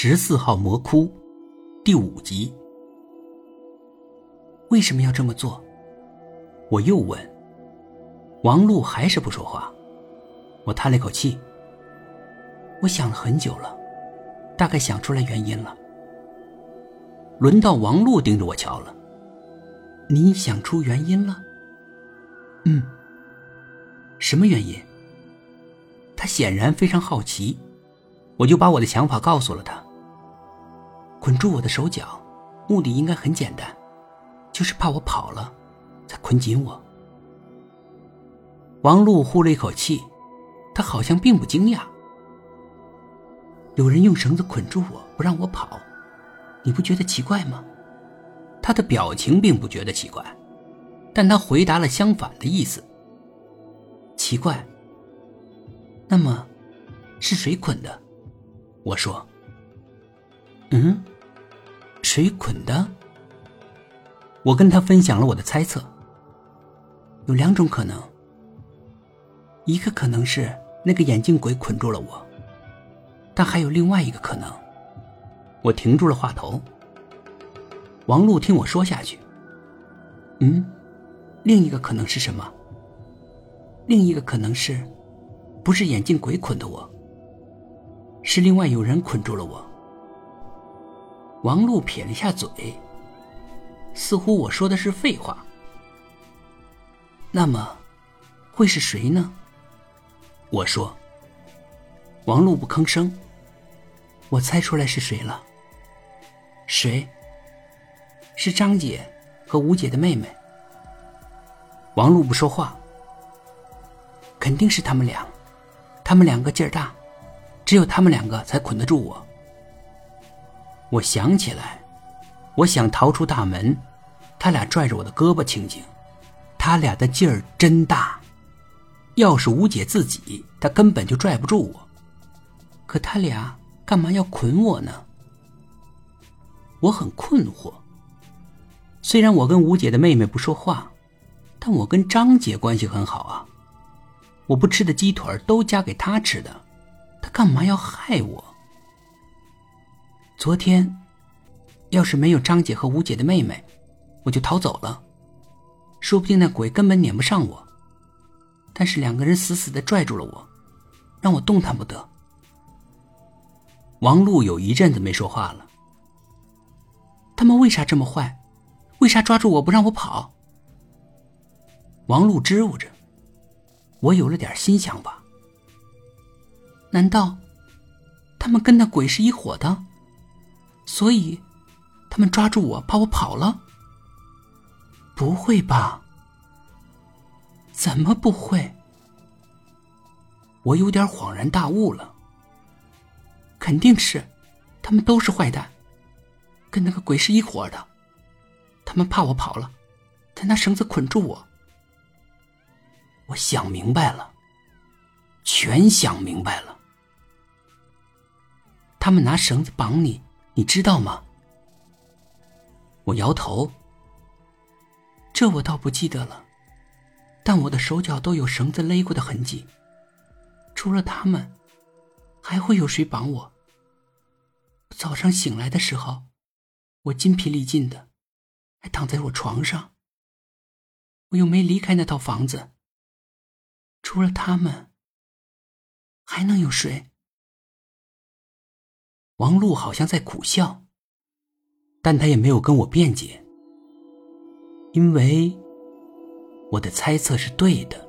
十四号魔窟，第五集。为什么要这么做？我又问。王璐还是不说话。我叹了口气。我想了很久了，大概想出来原因了。轮到王璐盯着我瞧了。你想出原因了？嗯。什么原因？他显然非常好奇。我就把我的想法告诉了他。捆住我的手脚，目的应该很简单，就是怕我跑了，才捆紧我。王璐呼了一口气，他好像并不惊讶。有人用绳子捆住我不让我跑，你不觉得奇怪吗？他的表情并不觉得奇怪，但他回答了相反的意思。奇怪。那么，是谁捆的？我说：“嗯，谁捆的？”我跟他分享了我的猜测。有两种可能，一个可能是那个眼镜鬼捆住了我，但还有另外一个可能。我停住了话头。王璐听我说下去。嗯，另一个可能是什么？另一个可能是，不是眼镜鬼捆的我。是另外有人捆住了我。王璐撇了一下嘴，似乎我说的是废话。那么，会是谁呢？我说。王璐不吭声。我猜出来是谁了。谁？是张姐和吴姐的妹妹。王璐不说话。肯定是他们俩，他们两个劲儿大。只有他们两个才捆得住我。我想起来，我想逃出大门，他俩拽着我的胳膊，情景，他俩的劲儿真大。要是吴姐自己，她根本就拽不住我。可他俩干嘛要捆我呢？我很困惑。虽然我跟吴姐的妹妹不说话，但我跟张姐关系很好啊。我不吃的鸡腿都夹给她吃的。她干嘛要害我？昨天，要是没有张姐和吴姐的妹妹，我就逃走了。说不定那鬼根本撵不上我。但是两个人死死的拽住了我，让我动弹不得。王璐有一阵子没说话了。他们为啥这么坏？为啥抓住我不让我跑？王璐支吾着。我有了点新想法。难道他们跟那鬼是一伙的？所以他们抓住我，怕我跑了？不会吧？怎么不会？我有点恍然大悟了。肯定是，他们都是坏蛋，跟那个鬼是一伙的。他们怕我跑了，才拿绳子捆住我。我想明白了，全想明白了。他们拿绳子绑你，你知道吗？我摇头。这我倒不记得了，但我的手脚都有绳子勒过的痕迹。除了他们，还会有谁绑我？早上醒来的时候，我筋疲力尽的，还躺在我床上。我又没离开那套房子。除了他们，还能有谁？王璐好像在苦笑，但他也没有跟我辩解，因为我的猜测是对的。